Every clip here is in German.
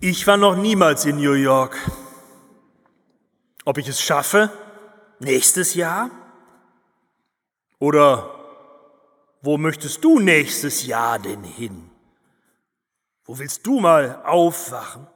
Ich war noch niemals in New York. Ob ich es schaffe? Nächstes Jahr? Oder wo möchtest du nächstes Jahr denn hin? Wo willst du mal aufwachen?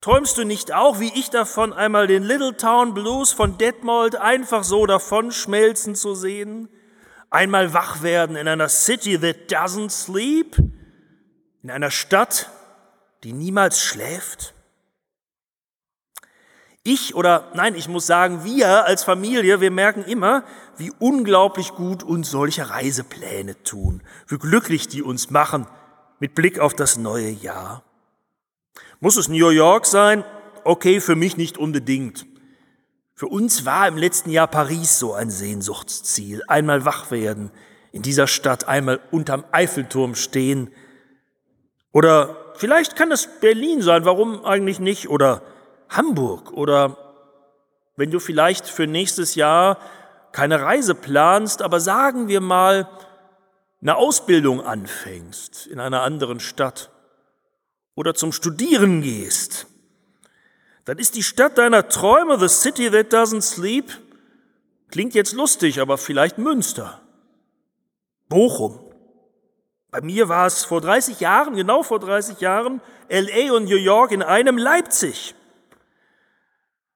Träumst du nicht auch, wie ich davon, einmal den Little Town Blues von Detmold einfach so davonschmelzen zu sehen? Einmal wach werden in einer City that doesn't sleep? In einer Stadt, die niemals schläft? Ich oder nein, ich muss sagen, wir als Familie, wir merken immer, wie unglaublich gut uns solche Reisepläne tun, wie glücklich die uns machen mit Blick auf das neue Jahr. Muss es New York sein? Okay, für mich nicht unbedingt. Für uns war im letzten Jahr Paris so ein Sehnsuchtsziel. Einmal wach werden, in dieser Stadt einmal unterm Eiffelturm stehen. Oder vielleicht kann es Berlin sein, warum eigentlich nicht? Oder Hamburg oder wenn du vielleicht für nächstes Jahr keine Reise planst, aber sagen wir mal eine Ausbildung anfängst in einer anderen Stadt oder zum Studieren gehst, dann ist die Stadt deiner Träume, the city that doesn't sleep, klingt jetzt lustig, aber vielleicht Münster, Bochum. Bei mir war es vor 30 Jahren, genau vor 30 Jahren, LA und New York in einem Leipzig.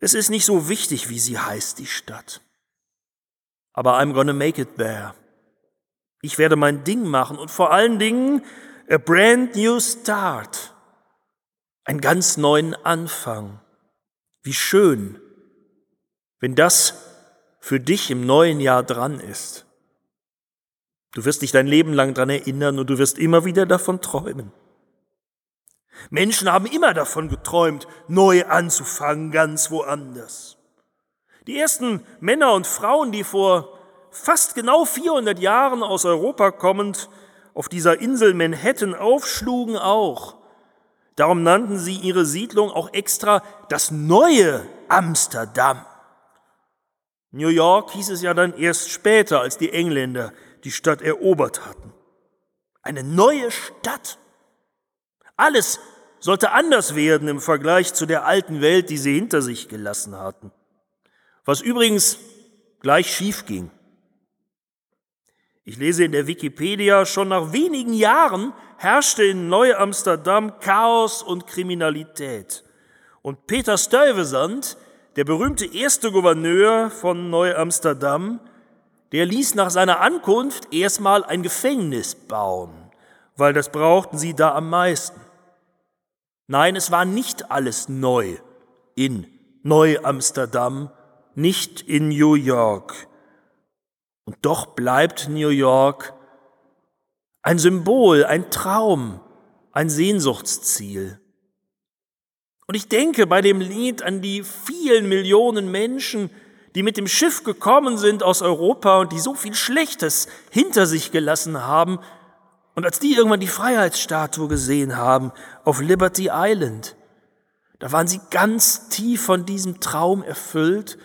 Es ist nicht so wichtig, wie sie heißt, die Stadt. Aber I'm gonna make it there. Ich werde mein Ding machen und vor allen Dingen a brand new start. Einen ganz neuen Anfang. Wie schön, wenn das für dich im neuen Jahr dran ist. Du wirst dich dein Leben lang dran erinnern und du wirst immer wieder davon träumen. Menschen haben immer davon geträumt, neu anzufangen, ganz woanders. Die ersten Männer und Frauen, die vor fast genau 400 Jahren aus Europa kommend auf dieser Insel Manhattan aufschlugen, auch. Darum nannten sie ihre Siedlung auch extra das neue Amsterdam. New York hieß es ja dann erst später, als die Engländer die Stadt erobert hatten. Eine neue Stadt. Alles sollte anders werden im Vergleich zu der alten Welt, die sie hinter sich gelassen hatten. Was übrigens gleich schief ging. Ich lese in der Wikipedia, schon nach wenigen Jahren herrschte in Neu-Amsterdam Chaos und Kriminalität. Und Peter Stuyvesant, der berühmte erste Gouverneur von Neu-Amsterdam, der ließ nach seiner Ankunft erstmal ein Gefängnis bauen, weil das brauchten sie da am meisten. Nein, es war nicht alles neu in Neu-Amsterdam, nicht in New York. Und doch bleibt New York ein Symbol, ein Traum, ein Sehnsuchtsziel. Und ich denke bei dem Lied an die vielen Millionen Menschen, die mit dem Schiff gekommen sind aus Europa und die so viel Schlechtes hinter sich gelassen haben, und als die irgendwann die Freiheitsstatue gesehen haben auf Liberty Island, da waren sie ganz tief von diesem Traum erfüllt,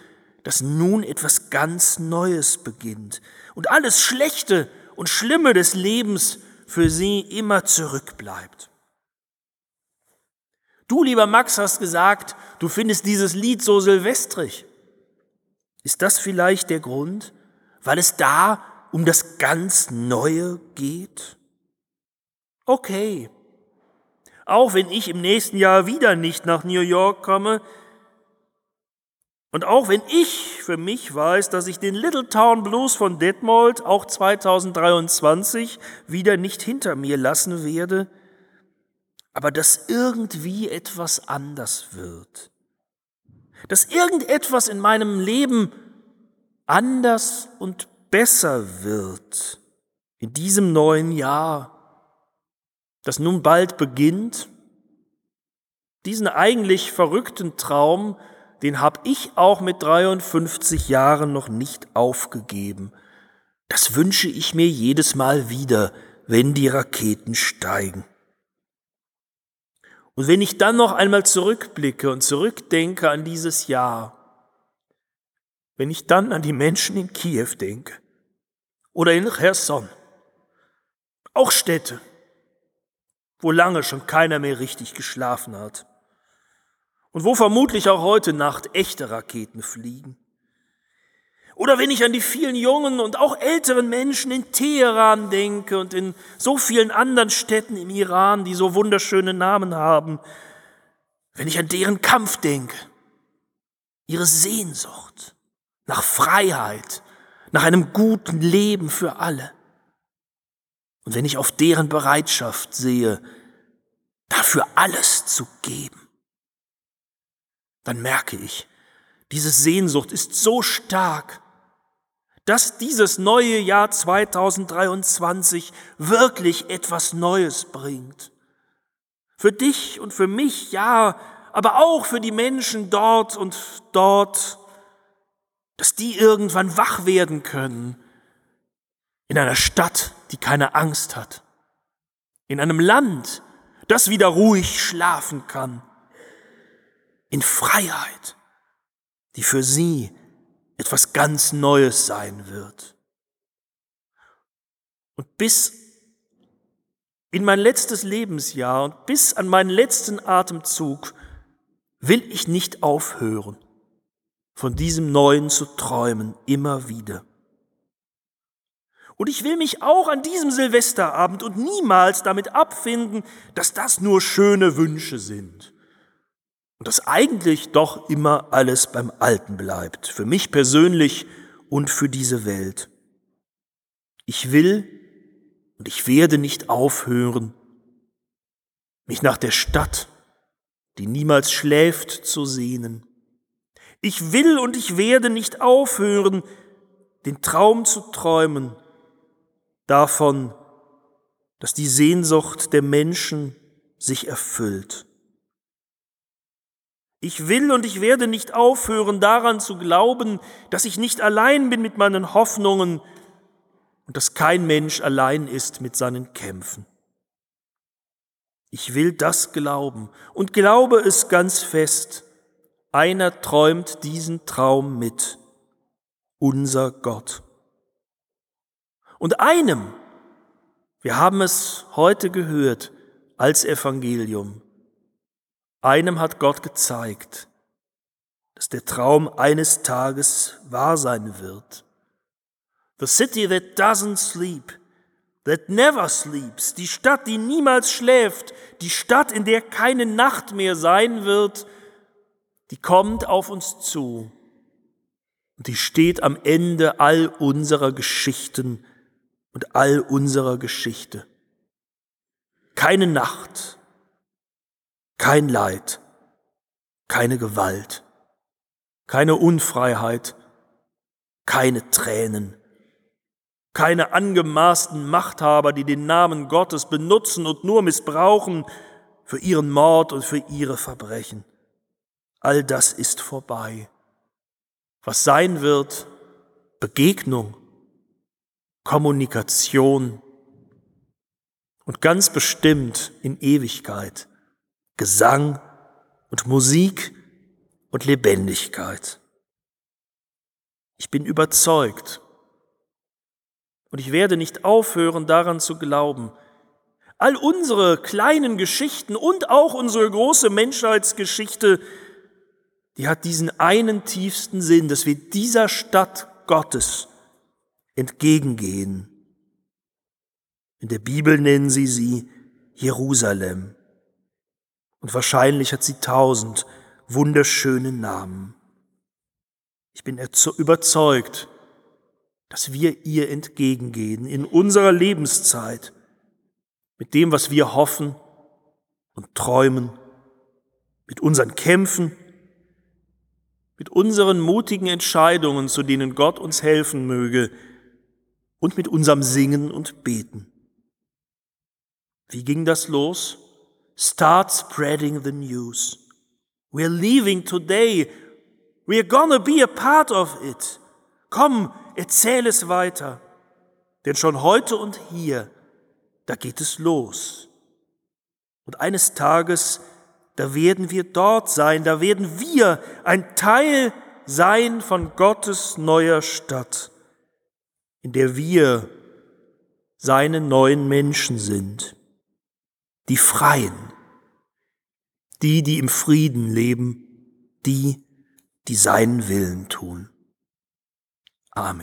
dass nun etwas ganz Neues beginnt und alles Schlechte und Schlimme des Lebens für sie immer zurückbleibt. Du, lieber Max, hast gesagt, du findest dieses Lied so silvestrig. Ist das vielleicht der Grund, weil es da um das ganz Neue geht? Okay. Auch wenn ich im nächsten Jahr wieder nicht nach New York komme, und auch wenn ich für mich weiß, dass ich den Little Town Blues von Detmold auch 2023 wieder nicht hinter mir lassen werde, aber dass irgendwie etwas anders wird. Dass irgendetwas in meinem Leben anders und besser wird in diesem neuen Jahr das nun bald beginnt, diesen eigentlich verrückten Traum, den habe ich auch mit 53 Jahren noch nicht aufgegeben. Das wünsche ich mir jedes Mal wieder, wenn die Raketen steigen. Und wenn ich dann noch einmal zurückblicke und zurückdenke an dieses Jahr, wenn ich dann an die Menschen in Kiew denke oder in Cherson, auch Städte, wo lange schon keiner mehr richtig geschlafen hat und wo vermutlich auch heute Nacht echte Raketen fliegen. Oder wenn ich an die vielen jungen und auch älteren Menschen in Teheran denke und in so vielen anderen Städten im Iran, die so wunderschöne Namen haben, wenn ich an deren Kampf denke, ihre Sehnsucht nach Freiheit, nach einem guten Leben für alle. Und wenn ich auf deren Bereitschaft sehe, dafür alles zu geben, dann merke ich, diese Sehnsucht ist so stark, dass dieses neue Jahr 2023 wirklich etwas Neues bringt. Für dich und für mich, ja, aber auch für die Menschen dort und dort, dass die irgendwann wach werden können in einer Stadt, die keine Angst hat, in einem Land, das wieder ruhig schlafen kann, in Freiheit, die für sie etwas ganz Neues sein wird. Und bis in mein letztes Lebensjahr und bis an meinen letzten Atemzug will ich nicht aufhören, von diesem Neuen zu träumen, immer wieder. Und ich will mich auch an diesem Silvesterabend und niemals damit abfinden, dass das nur schöne Wünsche sind. Und dass eigentlich doch immer alles beim Alten bleibt, für mich persönlich und für diese Welt. Ich will und ich werde nicht aufhören, mich nach der Stadt, die niemals schläft, zu sehnen. Ich will und ich werde nicht aufhören, den Traum zu träumen davon, dass die Sehnsucht der Menschen sich erfüllt. Ich will und ich werde nicht aufhören daran zu glauben, dass ich nicht allein bin mit meinen Hoffnungen und dass kein Mensch allein ist mit seinen Kämpfen. Ich will das glauben und glaube es ganz fest. Einer träumt diesen Traum mit, unser Gott. Und einem, wir haben es heute gehört als Evangelium, einem hat Gott gezeigt, dass der Traum eines Tages wahr sein wird. The city that doesn't sleep, that never sleeps, die Stadt, die niemals schläft, die Stadt, in der keine Nacht mehr sein wird, die kommt auf uns zu und die steht am Ende all unserer Geschichten und all unserer Geschichte. Keine Nacht, kein Leid, keine Gewalt, keine Unfreiheit, keine Tränen, keine angemaßten Machthaber, die den Namen Gottes benutzen und nur missbrauchen für ihren Mord und für ihre Verbrechen. All das ist vorbei. Was sein wird, Begegnung, Kommunikation und ganz bestimmt in Ewigkeit Gesang und Musik und Lebendigkeit. Ich bin überzeugt und ich werde nicht aufhören daran zu glauben, all unsere kleinen Geschichten und auch unsere große Menschheitsgeschichte, die hat diesen einen tiefsten Sinn, dass wir dieser Stadt Gottes entgegengehen. In der Bibel nennen sie sie Jerusalem. Und wahrscheinlich hat sie tausend wunderschöne Namen. Ich bin überzeugt, dass wir ihr entgegengehen in unserer Lebenszeit mit dem, was wir hoffen und träumen, mit unseren Kämpfen, mit unseren mutigen Entscheidungen, zu denen Gott uns helfen möge, und mit unserem Singen und Beten. Wie ging das los? Start spreading the news. We're leaving today. We're gonna be a part of it. Komm, erzähl es weiter. Denn schon heute und hier, da geht es los. Und eines Tages, da werden wir dort sein, da werden wir ein Teil sein von Gottes neuer Stadt in der wir seine neuen Menschen sind. Die Freien, die, die im Frieden leben, die, die seinen Willen tun. Amen.